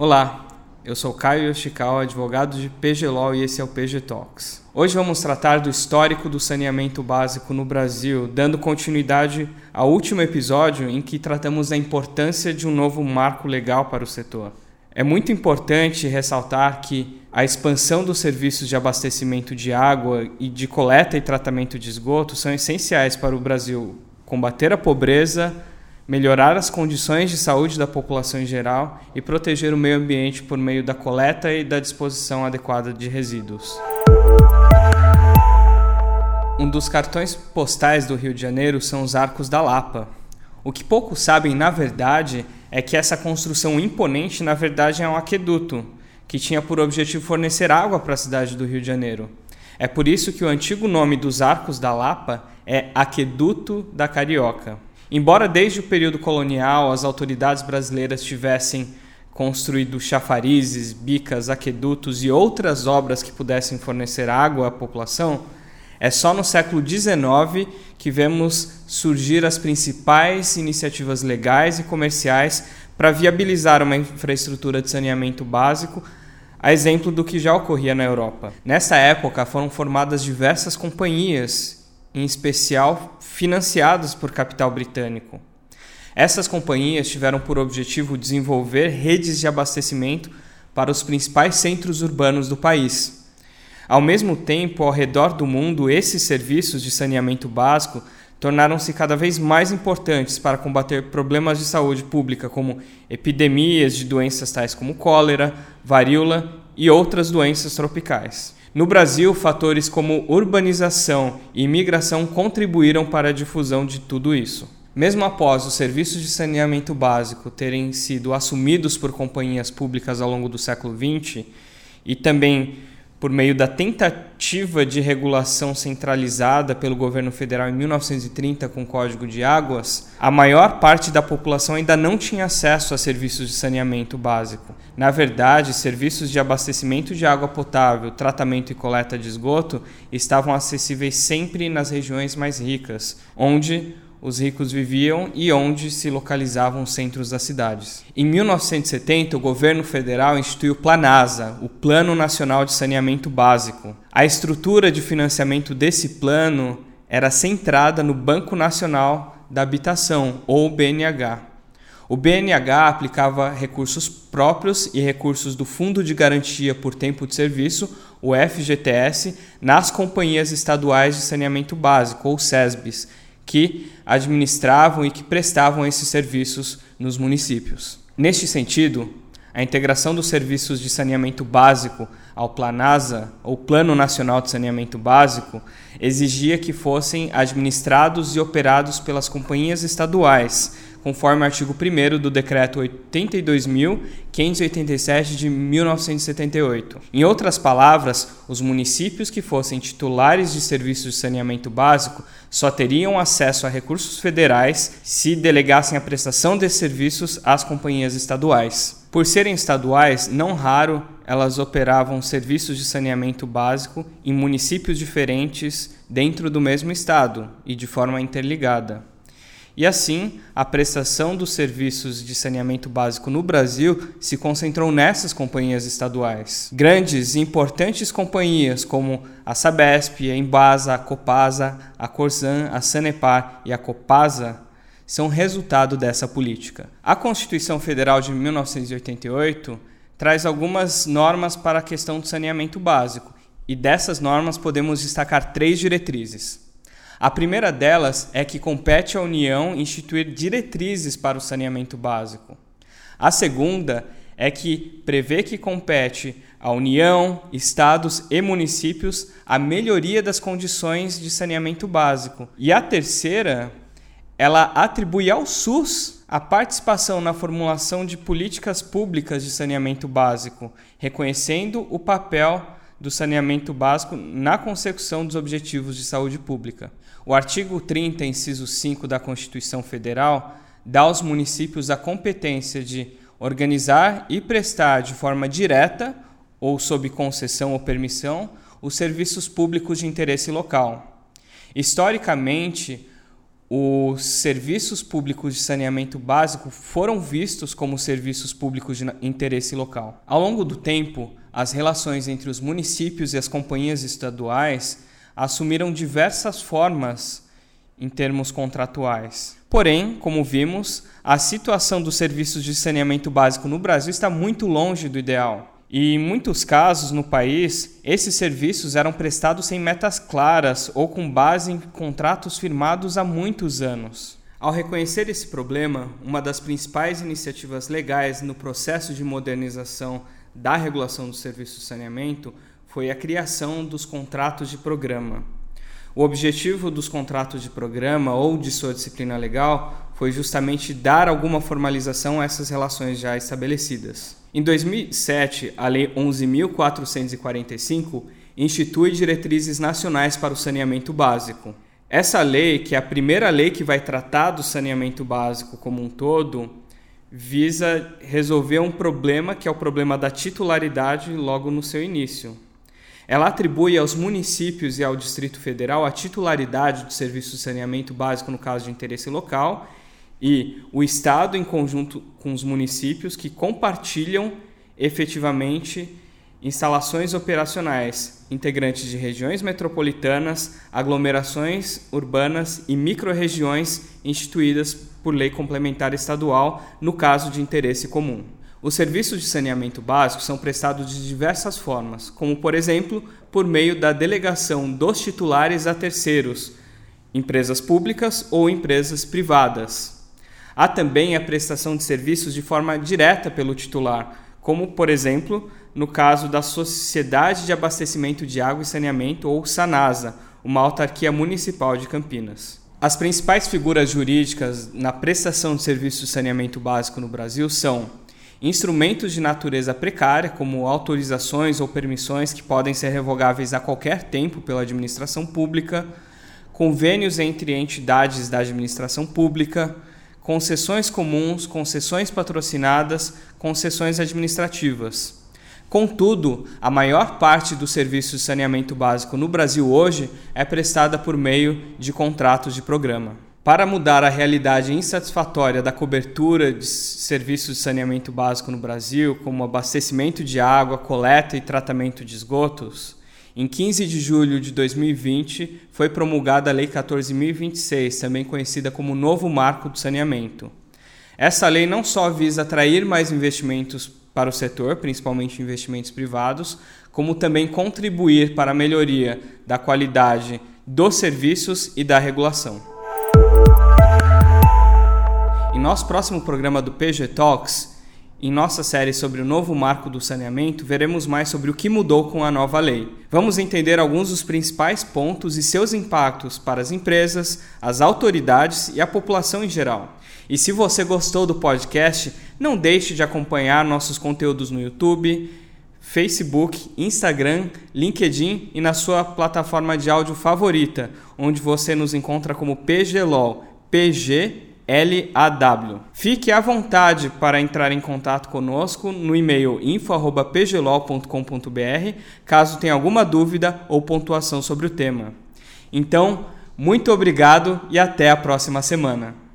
Olá, eu sou Caio Yoshikawa, advogado de PG e esse é o PG Talks. Hoje vamos tratar do histórico do saneamento básico no Brasil, dando continuidade ao último episódio em que tratamos da importância de um novo marco legal para o setor. É muito importante ressaltar que a expansão dos serviços de abastecimento de água e de coleta e tratamento de esgoto são essenciais para o Brasil combater a pobreza, melhorar as condições de saúde da população em geral e proteger o meio ambiente por meio da coleta e da disposição adequada de resíduos. Um dos cartões postais do Rio de Janeiro são os Arcos da Lapa. O que poucos sabem, na verdade, é que essa construção imponente, na verdade, é um aqueduto, que tinha por objetivo fornecer água para a cidade do Rio de Janeiro. É por isso que o antigo nome dos Arcos da Lapa é Aqueduto da Carioca. Embora desde o período colonial as autoridades brasileiras tivessem construído chafarizes, bicas, aquedutos e outras obras que pudessem fornecer água à população, é só no século XIX que vemos surgir as principais iniciativas legais e comerciais para viabilizar uma infraestrutura de saneamento básico, a exemplo do que já ocorria na Europa. Nessa época foram formadas diversas companhias em especial financiadas por capital britânico. Essas companhias tiveram por objetivo desenvolver redes de abastecimento para os principais centros urbanos do país. Ao mesmo tempo, ao redor do mundo, esses serviços de saneamento básico tornaram-se cada vez mais importantes para combater problemas de saúde pública, como epidemias de doenças tais como cólera, varíola e outras doenças tropicais. No Brasil, fatores como urbanização e imigração contribuíram para a difusão de tudo isso. Mesmo após os serviços de saneamento básico terem sido assumidos por companhias públicas ao longo do século XX e também por meio da tentativa de regulação centralizada pelo governo federal em 1930 com o Código de Águas, a maior parte da população ainda não tinha acesso a serviços de saneamento básico. Na verdade, serviços de abastecimento de água potável, tratamento e coleta de esgoto estavam acessíveis sempre nas regiões mais ricas, onde os ricos viviam e onde se localizavam os centros das cidades. Em 1970, o governo federal instituiu o Planasa, o Plano Nacional de Saneamento Básico. A estrutura de financiamento desse plano era centrada no Banco Nacional da Habitação, ou BNH. O BNH aplicava recursos próprios e recursos do Fundo de Garantia por Tempo de Serviço, o FGTS, nas companhias estaduais de saneamento básico, ou SESBs, que administravam e que prestavam esses serviços nos municípios. Neste sentido, a integração dos serviços de saneamento básico ao Planasa, ou Plano Nacional de Saneamento Básico, exigia que fossem administrados e operados pelas companhias estaduais, conforme o artigo 1 do Decreto 82.587 de 1978. Em outras palavras, os municípios que fossem titulares de serviços de saneamento básico só teriam acesso a recursos federais se delegassem a prestação desses serviços às companhias estaduais. Por serem estaduais, não raro elas operavam serviços de saneamento básico em municípios diferentes dentro do mesmo estado e de forma interligada. E assim, a prestação dos serviços de saneamento básico no Brasil se concentrou nessas companhias estaduais. Grandes e importantes companhias como a Sabesp, a Embasa, a Copasa, a Corsan, a Sanepar e a Copasa são resultado dessa política. A Constituição Federal de 1988 traz algumas normas para a questão do saneamento básico, e dessas normas podemos destacar três diretrizes. A primeira delas é que compete à União instituir diretrizes para o saneamento básico. A segunda é que prevê que compete à União, estados e municípios a melhoria das condições de saneamento básico. E a terceira, ela atribui ao SUS a participação na formulação de políticas públicas de saneamento básico, reconhecendo o papel do saneamento básico na consecução dos objetivos de saúde pública. O artigo 30, inciso 5 da Constituição Federal dá aos municípios a competência de organizar e prestar de forma direta ou sob concessão ou permissão os serviços públicos de interesse local. Historicamente, os serviços públicos de saneamento básico foram vistos como serviços públicos de interesse local. Ao longo do tempo, as relações entre os municípios e as companhias estaduais assumiram diversas formas em termos contratuais. Porém, como vimos, a situação dos serviços de saneamento básico no Brasil está muito longe do ideal. E em muitos casos no país, esses serviços eram prestados sem metas claras ou com base em contratos firmados há muitos anos. Ao reconhecer esse problema, uma das principais iniciativas legais no processo de modernização da regulação do serviço de saneamento foi a criação dos contratos de programa. O objetivo dos contratos de programa ou de sua disciplina legal foi justamente dar alguma formalização a essas relações já estabelecidas. Em 2007, a Lei 11.445 institui diretrizes nacionais para o saneamento básico. Essa lei, que é a primeira lei que vai tratar do saneamento básico como um todo, visa resolver um problema que é o problema da titularidade logo no seu início. Ela atribui aos municípios e ao Distrito Federal a titularidade do serviço de saneamento básico no caso de interesse local e o Estado, em conjunto com os municípios, que compartilham efetivamente instalações operacionais integrantes de regiões metropolitanas, aglomerações urbanas e microrregiões instituídas por lei complementar estadual no caso de interesse comum. Os serviços de saneamento básico são prestados de diversas formas, como, por exemplo, por meio da delegação dos titulares a terceiros, empresas públicas ou empresas privadas, Há também a prestação de serviços de forma direta pelo titular, como, por exemplo, no caso da Sociedade de Abastecimento de Água e Saneamento, ou SANASA, uma autarquia municipal de Campinas. As principais figuras jurídicas na prestação de serviços de saneamento básico no Brasil são instrumentos de natureza precária, como autorizações ou permissões que podem ser revogáveis a qualquer tempo pela administração pública, convênios entre entidades da administração pública, concessões comuns, concessões patrocinadas, concessões administrativas. Contudo, a maior parte do serviço de saneamento básico no Brasil hoje é prestada por meio de contratos de programa. Para mudar a realidade insatisfatória da cobertura de serviços de saneamento básico no Brasil, como abastecimento de água, coleta e tratamento de esgotos, em 15 de julho de 2020, foi promulgada a Lei 14.026, também conhecida como Novo Marco do Saneamento. Essa lei não só visa atrair mais investimentos para o setor, principalmente investimentos privados, como também contribuir para a melhoria da qualidade dos serviços e da regulação. Em nosso próximo programa do PG Talks, em nossa série sobre o novo marco do saneamento, veremos mais sobre o que mudou com a nova lei. Vamos entender alguns dos principais pontos e seus impactos para as empresas, as autoridades e a população em geral. E se você gostou do podcast, não deixe de acompanhar nossos conteúdos no YouTube, Facebook, Instagram, LinkedIn e na sua plataforma de áudio favorita, onde você nos encontra como PGLOL, PG LAW. Fique à vontade para entrar em contato conosco no e-mail info@pglol.com.br, caso tenha alguma dúvida ou pontuação sobre o tema. Então, muito obrigado e até a próxima semana.